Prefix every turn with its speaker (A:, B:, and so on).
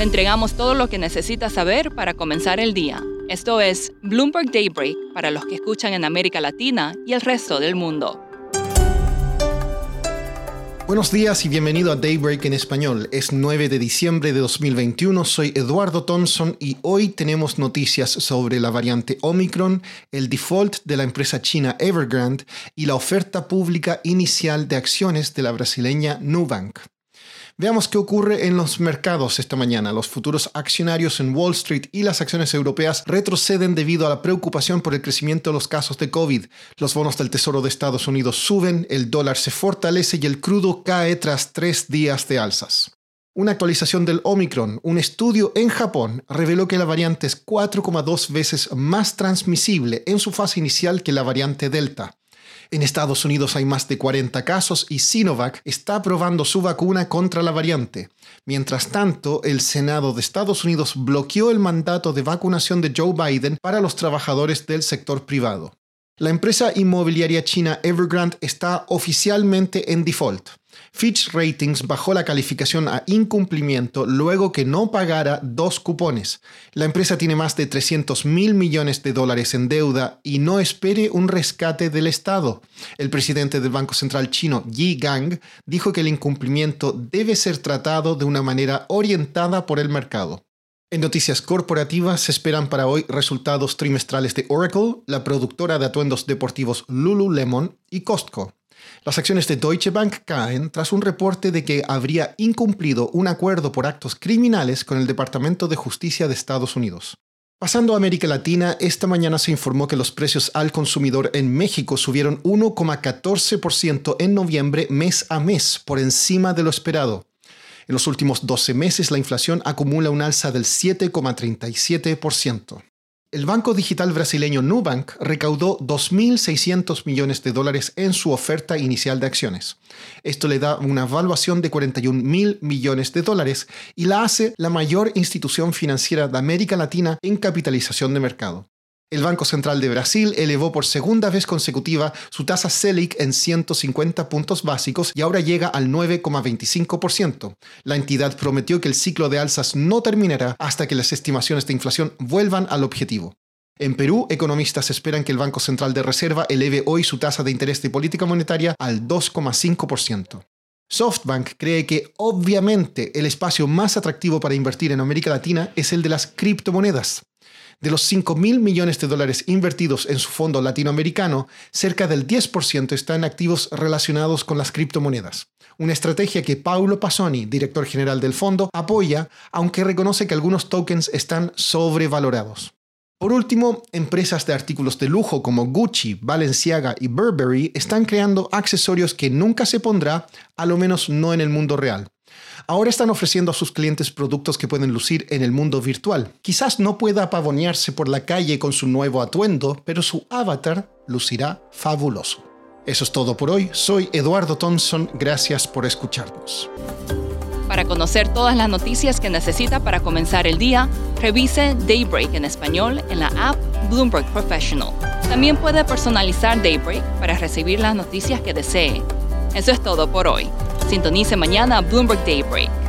A: Le entregamos todo lo que necesita saber para comenzar el día. Esto es Bloomberg Daybreak para los que escuchan en América Latina y el resto del mundo.
B: Buenos días y bienvenido a Daybreak en español. Es 9 de diciembre de 2021, soy Eduardo Thompson y hoy tenemos noticias sobre la variante Omicron, el default de la empresa china Evergrande y la oferta pública inicial de acciones de la brasileña Nubank. Veamos qué ocurre en los mercados esta mañana. Los futuros accionarios en Wall Street y las acciones europeas retroceden debido a la preocupación por el crecimiento de los casos de COVID. Los bonos del Tesoro de Estados Unidos suben, el dólar se fortalece y el crudo cae tras tres días de alzas. Una actualización del Omicron, un estudio en Japón reveló que la variante es 4,2 veces más transmisible en su fase inicial que la variante Delta. En Estados Unidos hay más de 40 casos y Sinovac está probando su vacuna contra la variante. Mientras tanto, el Senado de Estados Unidos bloqueó el mandato de vacunación de Joe Biden para los trabajadores del sector privado. La empresa inmobiliaria china Evergrande está oficialmente en default. Fitch Ratings bajó la calificación a incumplimiento luego que no pagara dos cupones. La empresa tiene más de 300 mil millones de dólares en deuda y no espere un rescate del Estado. El presidente del Banco Central chino, Yi Gang, dijo que el incumplimiento debe ser tratado de una manera orientada por el mercado. En noticias corporativas se esperan para hoy resultados trimestrales de Oracle, la productora de atuendos deportivos Lululemon y Costco. Las acciones de Deutsche Bank caen tras un reporte de que habría incumplido un acuerdo por actos criminales con el Departamento de Justicia de Estados Unidos. Pasando a América Latina, esta mañana se informó que los precios al consumidor en México subieron 1,14% en noviembre mes a mes, por encima de lo esperado. En los últimos 12 meses la inflación acumula un alza del 7,37%. El banco digital brasileño Nubank recaudó 2.600 millones de dólares en su oferta inicial de acciones. Esto le da una valuación de 41.000 millones de dólares y la hace la mayor institución financiera de América Latina en capitalización de mercado. El Banco Central de Brasil elevó por segunda vez consecutiva su tasa Selic en 150 puntos básicos y ahora llega al 9,25%. La entidad prometió que el ciclo de alzas no terminará hasta que las estimaciones de inflación vuelvan al objetivo. En Perú, economistas esperan que el Banco Central de Reserva eleve hoy su tasa de interés de política monetaria al 2,5%. SoftBank cree que obviamente el espacio más atractivo para invertir en América Latina es el de las criptomonedas. De los 5 mil millones de dólares invertidos en su fondo latinoamericano, cerca del 10% está en activos relacionados con las criptomonedas. Una estrategia que Paulo Pasoni, director general del fondo, apoya, aunque reconoce que algunos tokens están sobrevalorados. Por último, empresas de artículos de lujo como Gucci, Balenciaga y Burberry están creando accesorios que nunca se pondrá, a lo menos no en el mundo real. Ahora están ofreciendo a sus clientes productos que pueden lucir en el mundo virtual. Quizás no pueda pavonearse por la calle con su nuevo atuendo, pero su avatar lucirá fabuloso. Eso es todo por hoy. Soy Eduardo Thompson. Gracias por escucharnos.
A: Para conocer todas las noticias que necesita para comenzar el día, revise Daybreak en español en la app Bloomberg Professional. También puede personalizar Daybreak para recibir las noticias que desee. Eso es todo por hoy. Sintonice mañana Bloomberg Daybreak.